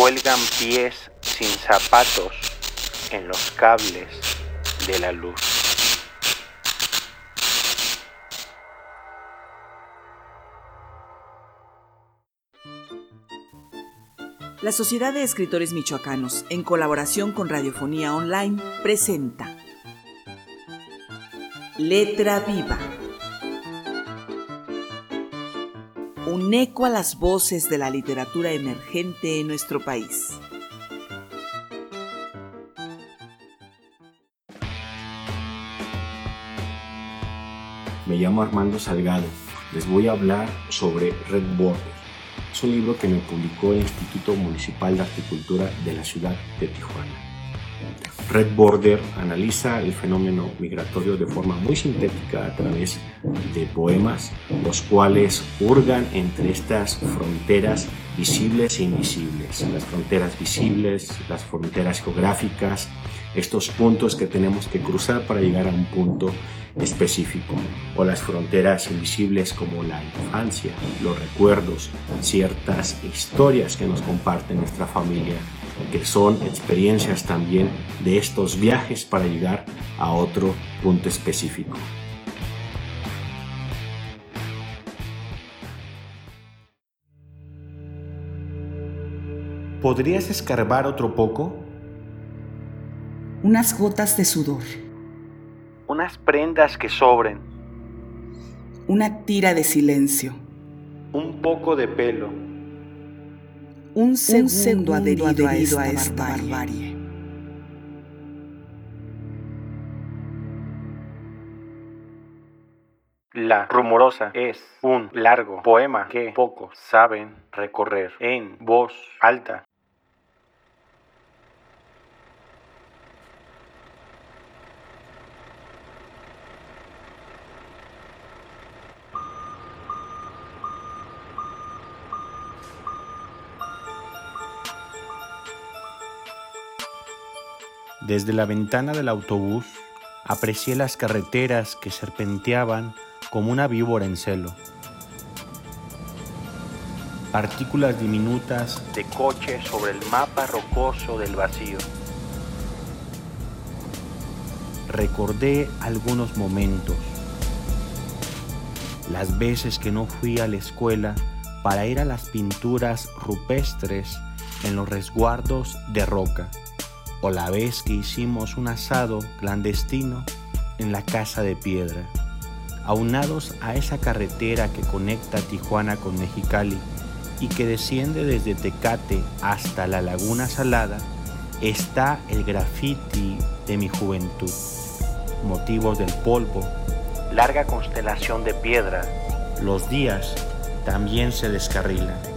cuelgan pies sin zapatos en los cables de la luz. La Sociedad de Escritores Michoacanos, en colaboración con Radiofonía Online, presenta Letra Viva. Un eco a las voces de la literatura emergente en nuestro país. Me llamo Armando Salgado. Les voy a hablar sobre Red Border. Es un libro que me publicó el Instituto Municipal de Agricultura de la ciudad de Tijuana. Red Border analiza el fenómeno migratorio de forma muy sintética a través de poemas, los cuales hurgan entre estas fronteras visibles e invisibles, las fronteras visibles, las fronteras geográficas, estos puntos que tenemos que cruzar para llegar a un punto específico, o las fronteras invisibles como la infancia, los recuerdos, ciertas historias que nos comparte nuestra familia, que son experiencias también de estos viajes para llegar a otro punto específico. ¿Podrías escarbar otro poco? Unas gotas de sudor. Unas prendas que sobren. Una tira de silencio. Un poco de pelo. Un segundo, adherido, a esta, barbarie. La rumorosa es un largo poema que pocos saben recorrer en voz alta. Desde la ventana del autobús aprecié las carreteras que serpenteaban como una víbora en celo. Partículas diminutas de coche sobre el mapa rocoso del vacío. Recordé algunos momentos. Las veces que no fui a la escuela para ir a las pinturas rupestres en los resguardos de roca o la vez que hicimos un asado clandestino en la casa de piedra, aunados a esa carretera que conecta Tijuana con Mexicali y que desciende desde Tecate hasta la Laguna Salada, está el graffiti de mi juventud, motivos del polvo, larga constelación de piedra. Los días también se descarrilan.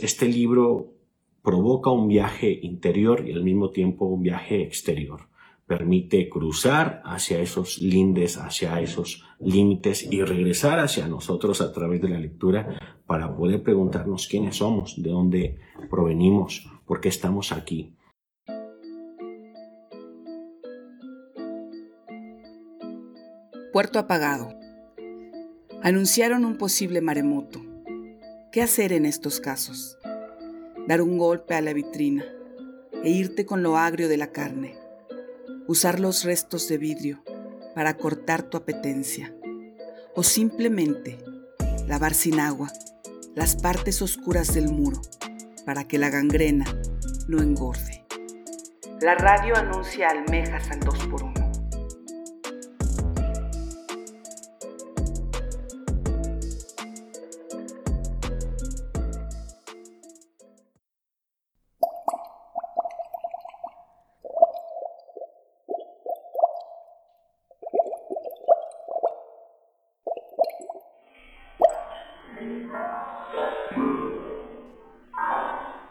Este libro provoca un viaje interior y al mismo tiempo un viaje exterior. Permite cruzar hacia esos lindes, hacia esos límites y regresar hacia nosotros a través de la lectura para poder preguntarnos quiénes somos, de dónde provenimos, por qué estamos aquí. Puerto apagado. Anunciaron un posible maremoto. ¿Qué hacer en estos casos? Dar un golpe a la vitrina e irte con lo agrio de la carne. Usar los restos de vidrio para cortar tu apetencia. O simplemente lavar sin agua las partes oscuras del muro para que la gangrena no engorde. La radio anuncia almejas al 2 por 1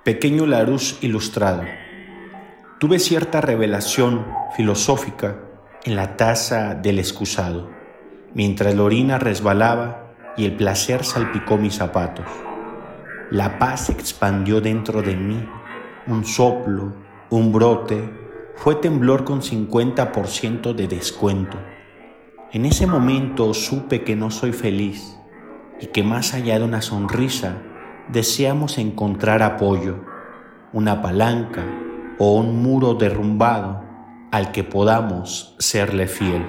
Pequeño Larousse ilustrado. Tuve cierta revelación filosófica en la taza del excusado, mientras la orina resbalaba y el placer salpicó mis zapatos. La paz se expandió dentro de mí, un soplo, un brote, fue temblor con 50% de descuento. En ese momento supe que no soy feliz y que más allá de una sonrisa deseamos encontrar apoyo, una palanca o un muro derrumbado al que podamos serle fiel.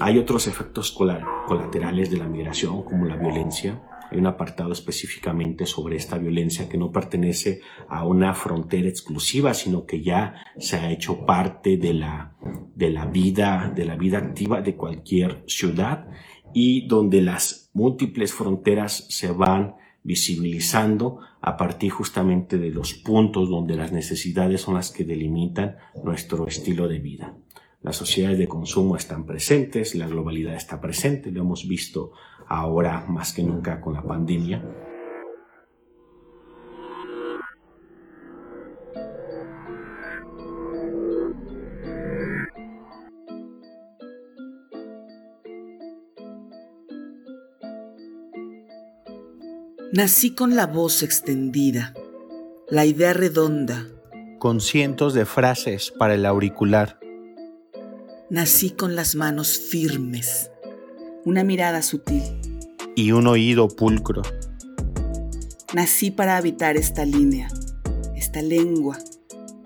Hay otros efectos colaterales de la migración, como la violencia. Hay un apartado específicamente sobre esta violencia que no pertenece a una frontera exclusiva, sino que ya se ha hecho parte de la, de la vida, de la vida activa de cualquier ciudad y donde las múltiples fronteras se van visibilizando a partir justamente de los puntos donde las necesidades son las que delimitan nuestro estilo de vida. Las sociedades de consumo están presentes, la globalidad está presente, lo hemos visto ahora más que nunca con la pandemia. Nací con la voz extendida, la idea redonda. Con cientos de frases para el auricular Nací con las manos firmes, una mirada sutil. Y un oído pulcro. Nací para habitar esta línea, esta lengua,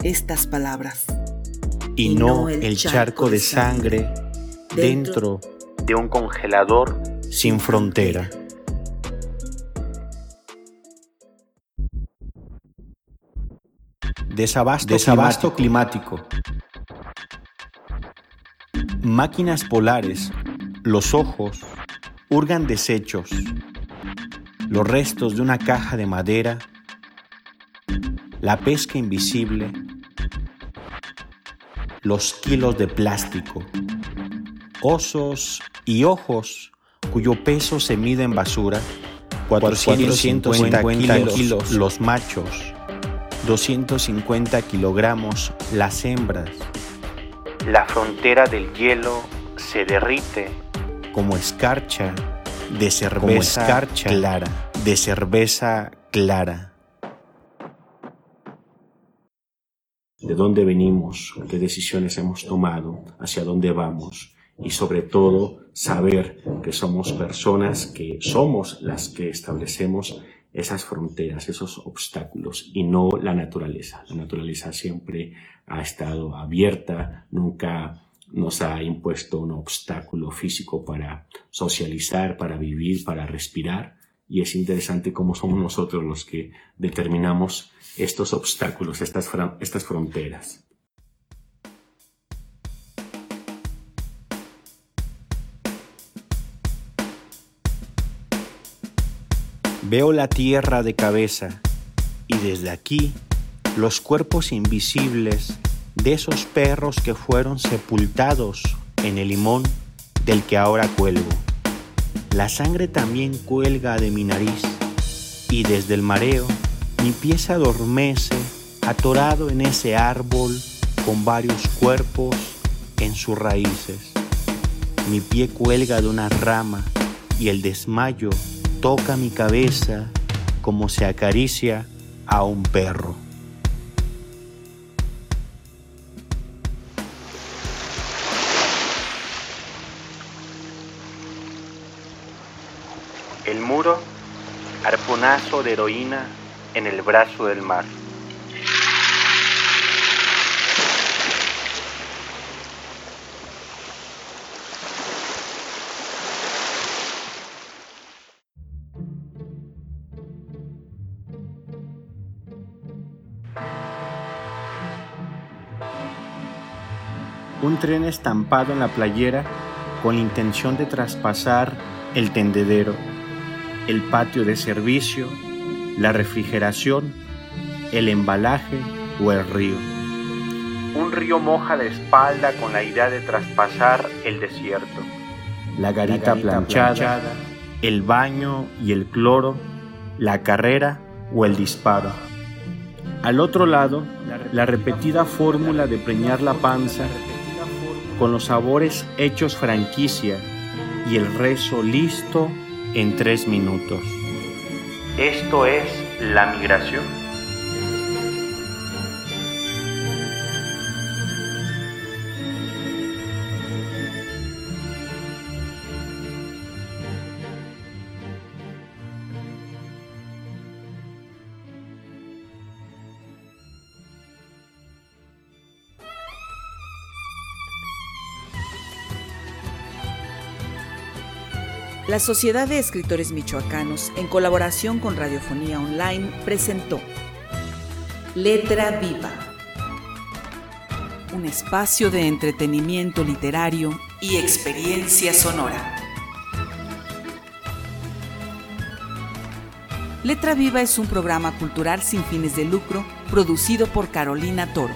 estas palabras. Y, no el charco, de sangre, dentro de un congelador sin frontera. Desabasto, Desabasto climático máquinas polares, los ojos, hurgan desechos, los restos de una caja de madera, la pesca invisible, los kilos de plástico, osos y ojos cuyo peso se mide en basura, 450 kilos los machos, 250 kilogramos las hembras, la frontera del hielo se derrite. Como escarcha de cerveza clara, de cerveza clara. De dónde venimos, qué decisiones hemos tomado, hacia dónde vamos y sobre todo saber que somos personas que somos las que establecemos esas fronteras, esos obstáculos y no la naturaleza. La naturaleza siempre ha estado abierta, nunca nos ha impuesto un obstáculo físico para socializar, para vivir, para respirar. Y es interesante cómo somos nosotros los que determinamos estos obstáculos, estas, estas fronteras. Veo la tierra de cabeza y desde aquí los cuerpos invisibles de esos perros que fueron sepultados en el limón del que ahora cuelgo. La sangre también cuelga de mi nariz y desde el mareo mi pie se adormece atorado en ese árbol con varios cuerpos en sus raíces. Mi pie cuelga de una rama y el desmayo toca mi cabeza como se acaricia a un perro. El muro, arponazo de heroína en el brazo del mar. Un tren estampado en la playera con la intención de traspasar el tendedero, el patio de servicio, la refrigeración, el embalaje o el río. Un río moja la espalda con la idea de traspasar el desierto. La garita, planchada, el baño y el cloro, la carrera o el disparo. Al otro lado, la repetida fórmula de preñar la panza con los sabores hechos franquicia y el rezo listo en tres minutos. Esto es la migración La Sociedad de Escritores Michoacanos, en colaboración con Radiofonía Online, presentó Letra Viva, un espacio de entretenimiento literario y experiencia sonora. Letra Viva es un programa cultural sin fines de lucro producido por Carolina Toro.